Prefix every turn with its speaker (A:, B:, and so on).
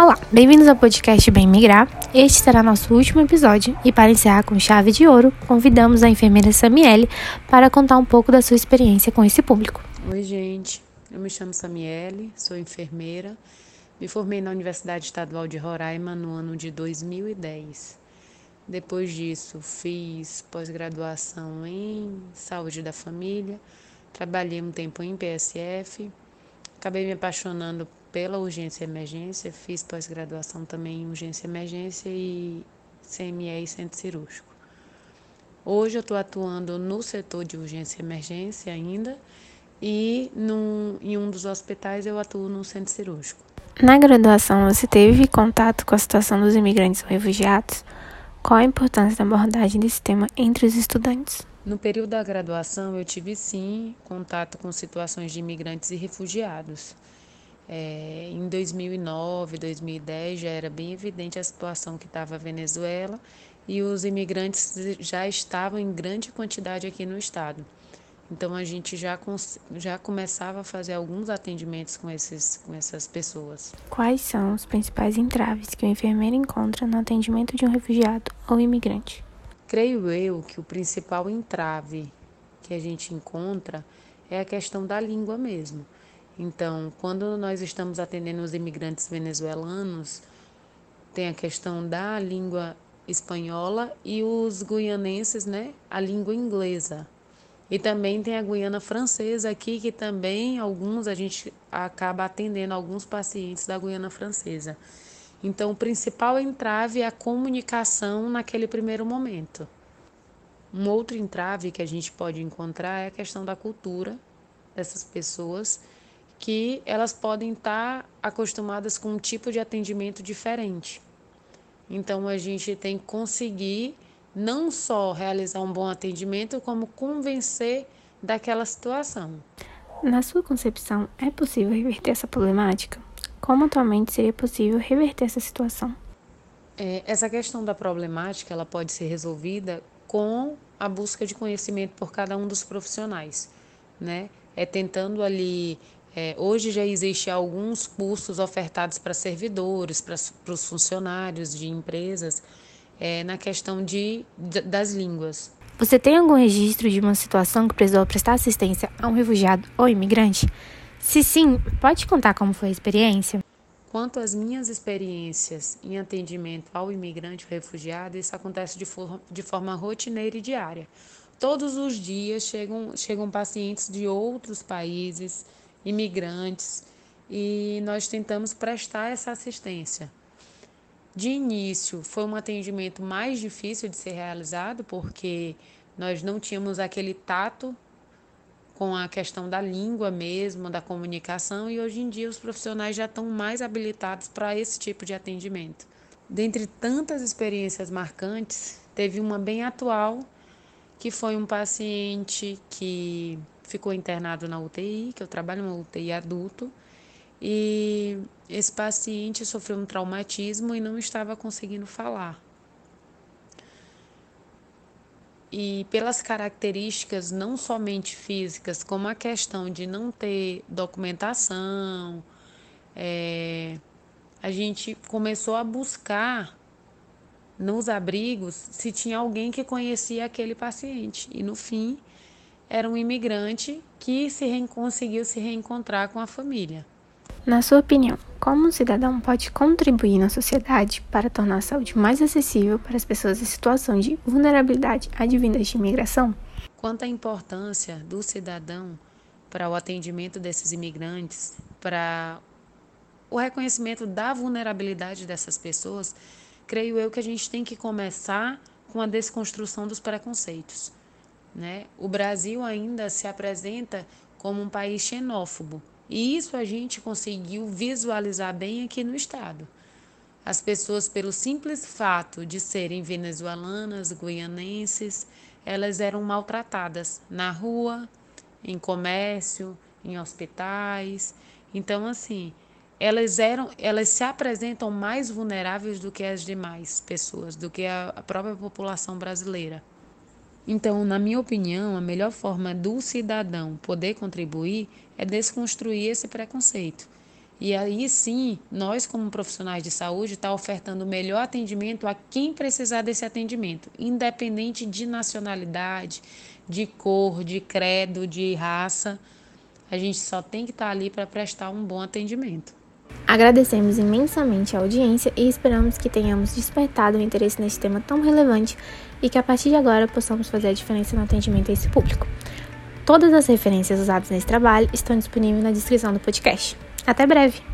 A: Olá, bem-vindos ao podcast Bem Migrar. Este será nosso último episódio e para encerrar com chave de ouro, convidamos a enfermeira Samiele para contar um pouco da sua experiência com esse público.
B: Oi, gente. Eu me chamo Samiele, sou enfermeira. Me formei na Universidade Estadual de Roraima no ano de 2010. Depois disso, fiz pós-graduação em saúde da família, trabalhei um tempo em PSF, acabei me apaixonando pela urgência e emergência, fiz pós-graduação também em urgência e emergência e CME e centro cirúrgico. Hoje eu estou atuando no setor de urgência e emergência ainda e num, em um dos hospitais eu atuo no centro cirúrgico.
A: Na graduação, você teve contato com a situação dos imigrantes ou refugiados? Qual a importância da abordagem desse tema entre os estudantes?
B: No período da graduação, eu tive sim contato com situações de imigrantes e refugiados. É, em 2009, 2010 já era bem evidente a situação que estava a Venezuela e os imigrantes já estavam em grande quantidade aqui no estado. Então a gente já, já começava a fazer alguns atendimentos com, esses, com essas pessoas.
A: Quais são os principais entraves que o enfermeiro encontra no atendimento de um refugiado ou imigrante?
B: Creio eu que o principal entrave que a gente encontra é a questão da língua mesmo. Então, quando nós estamos atendendo os imigrantes venezuelanos, tem a questão da língua espanhola e os guianenses, né, a língua inglesa. E também tem a Guiana francesa aqui, que também alguns a gente acaba atendendo alguns pacientes da Guiana francesa. Então, o principal entrave é a comunicação naquele primeiro momento. Um outro entrave que a gente pode encontrar é a questão da cultura dessas pessoas que elas podem estar acostumadas com um tipo de atendimento diferente. Então a gente tem que conseguir não só realizar um bom atendimento, como convencer daquela situação.
A: Na sua concepção, é possível reverter essa problemática? Como atualmente seria possível reverter essa situação?
B: É, essa questão da problemática ela pode ser resolvida com a busca de conhecimento por cada um dos profissionais, né? É tentando ali é, hoje já existe alguns cursos ofertados para servidores, para, os funcionários de empresas, é, na questão de, de, das línguas.
A: Você tem algum registro de uma situação que precisou prestar assistência a um refugiado ou imigrante? Se sim, pode contar como foi a experiência?
B: Quanto às minhas experiências em atendimento ao imigrante ou refugiado, isso acontece de, for de forma rotineira e diária. Todos os dias chegam, chegam pacientes de outros países, imigrantes, e nós tentamos prestar essa assistência. De início, foi um atendimento mais difícil de ser realizado, porque nós não tínhamos aquele tato com a questão da língua mesmo, da comunicação, e hoje em dia os profissionais já estão mais habilitados para esse tipo de atendimento. Dentre tantas experiências marcantes, teve uma bem atual, que foi um paciente que ficou internado na UTI, que eu trabalho na UTI adulto, e esse paciente sofreu um traumatismo e não estava conseguindo falar. E pelas características não somente físicas, como a questão de não ter documentação, é, a gente começou a buscar nos abrigos se tinha alguém que conhecia aquele paciente. E no fim, era um imigrante que se conseguiu se reencontrar com a família.
A: Na sua opinião, como um cidadão pode contribuir na sociedade para tornar a saúde mais acessível para as pessoas em situação de vulnerabilidade advindas de imigração?
B: Quanto à importância do cidadão para o atendimento desses imigrantes, para o reconhecimento da vulnerabilidade dessas pessoas, creio eu que a gente tem que começar com a desconstrução dos preconceitos. Né? O Brasil ainda se apresenta como um país xenófobo e isso a gente conseguiu visualizar bem aqui no estado. As pessoas, pelo simples fato de serem venezuelanas, guianenses, elas eram maltratadas na rua, em comércio, em hospitais. Então, assim, elas eram, elas se apresentam mais vulneráveis do que as demais pessoas, do que a própria população brasileira. Então, na minha opinião, a melhor forma do cidadão poder contribuir é desconstruir esse preconceito E aí sim, nós como profissionais de saúde está ofertando o melhor atendimento a quem precisar desse atendimento, independente de nacionalidade, de cor, de credo, de raça. A gente só tem que estar tá ali para prestar um bom atendimento.
A: Agradecemos imensamente a audiência e esperamos que tenhamos despertado o interesse nesse tema tão relevante e que a partir de agora possamos fazer a diferença no atendimento a esse público. Todas as referências usadas nesse trabalho estão disponíveis na descrição do podcast. Até breve!